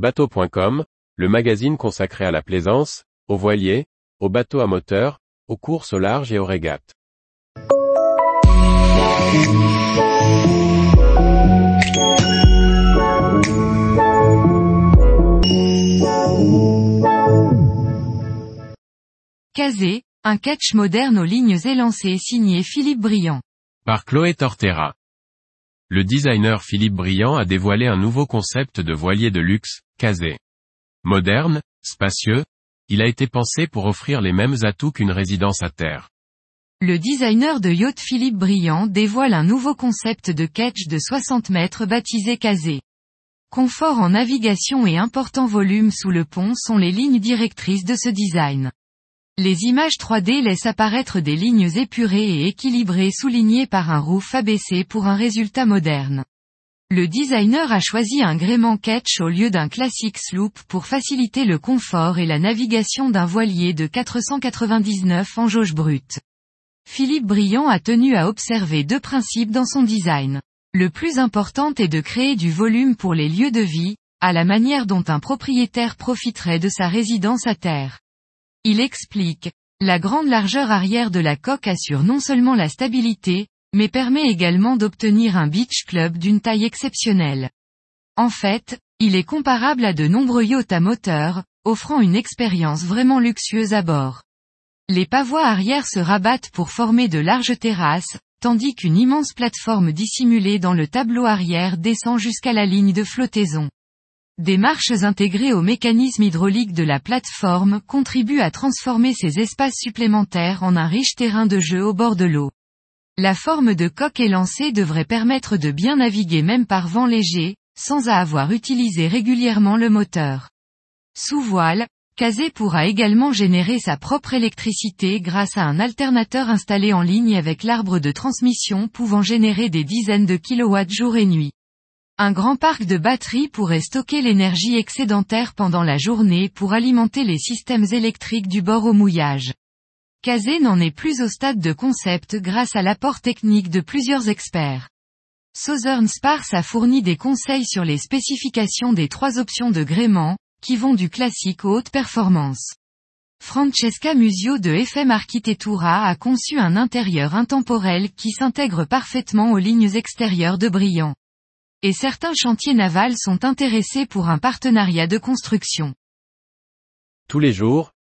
Bateau.com, le magazine consacré à la plaisance, aux voiliers, aux bateaux à moteur, aux courses au large et aux régates. Casé, un catch moderne aux lignes élancées signé Philippe Briand. Par Chloé Tortera. Le designer Philippe Briand a dévoilé un nouveau concept de voilier de luxe, casé. Moderne, spacieux, il a été pensé pour offrir les mêmes atouts qu'une résidence à terre. Le designer de yacht Philippe Briand dévoile un nouveau concept de catch de 60 mètres baptisé Casé. Confort en navigation et important volume sous le pont sont les lignes directrices de ce design. Les images 3D laissent apparaître des lignes épurées et équilibrées soulignées par un roof abaissé pour un résultat moderne. Le designer a choisi un gréement catch au lieu d'un classique sloop pour faciliter le confort et la navigation d'un voilier de 499 en jauge brute. Philippe Briand a tenu à observer deux principes dans son design. Le plus important est de créer du volume pour les lieux de vie, à la manière dont un propriétaire profiterait de sa résidence à terre. Il explique, la grande largeur arrière de la coque assure non seulement la stabilité, mais permet également d'obtenir un beach club d'une taille exceptionnelle. En fait, il est comparable à de nombreux yachts à moteur, offrant une expérience vraiment luxueuse à bord. Les pavois arrière se rabattent pour former de larges terrasses, tandis qu'une immense plateforme dissimulée dans le tableau arrière descend jusqu'à la ligne de flottaison. Des marches intégrées au mécanisme hydraulique de la plateforme contribuent à transformer ces espaces supplémentaires en un riche terrain de jeu au bord de l'eau. La forme de coque élancée devrait permettre de bien naviguer même par vent léger, sans avoir utilisé régulièrement le moteur. Sous voile, Kazé pourra également générer sa propre électricité grâce à un alternateur installé en ligne avec l'arbre de transmission pouvant générer des dizaines de kilowatts jour et nuit. Un grand parc de batteries pourrait stocker l'énergie excédentaire pendant la journée pour alimenter les systèmes électriques du bord au mouillage. Kazé n'en est plus au stade de concept grâce à l'apport technique de plusieurs experts. Southern Spars a fourni des conseils sur les spécifications des trois options de gréement, qui vont du classique aux hautes performances. Francesca Musio de FM Architectura a conçu un intérieur intemporel qui s'intègre parfaitement aux lignes extérieures de Brillant et certains chantiers navals sont intéressés pour un partenariat de construction. Tous les jours,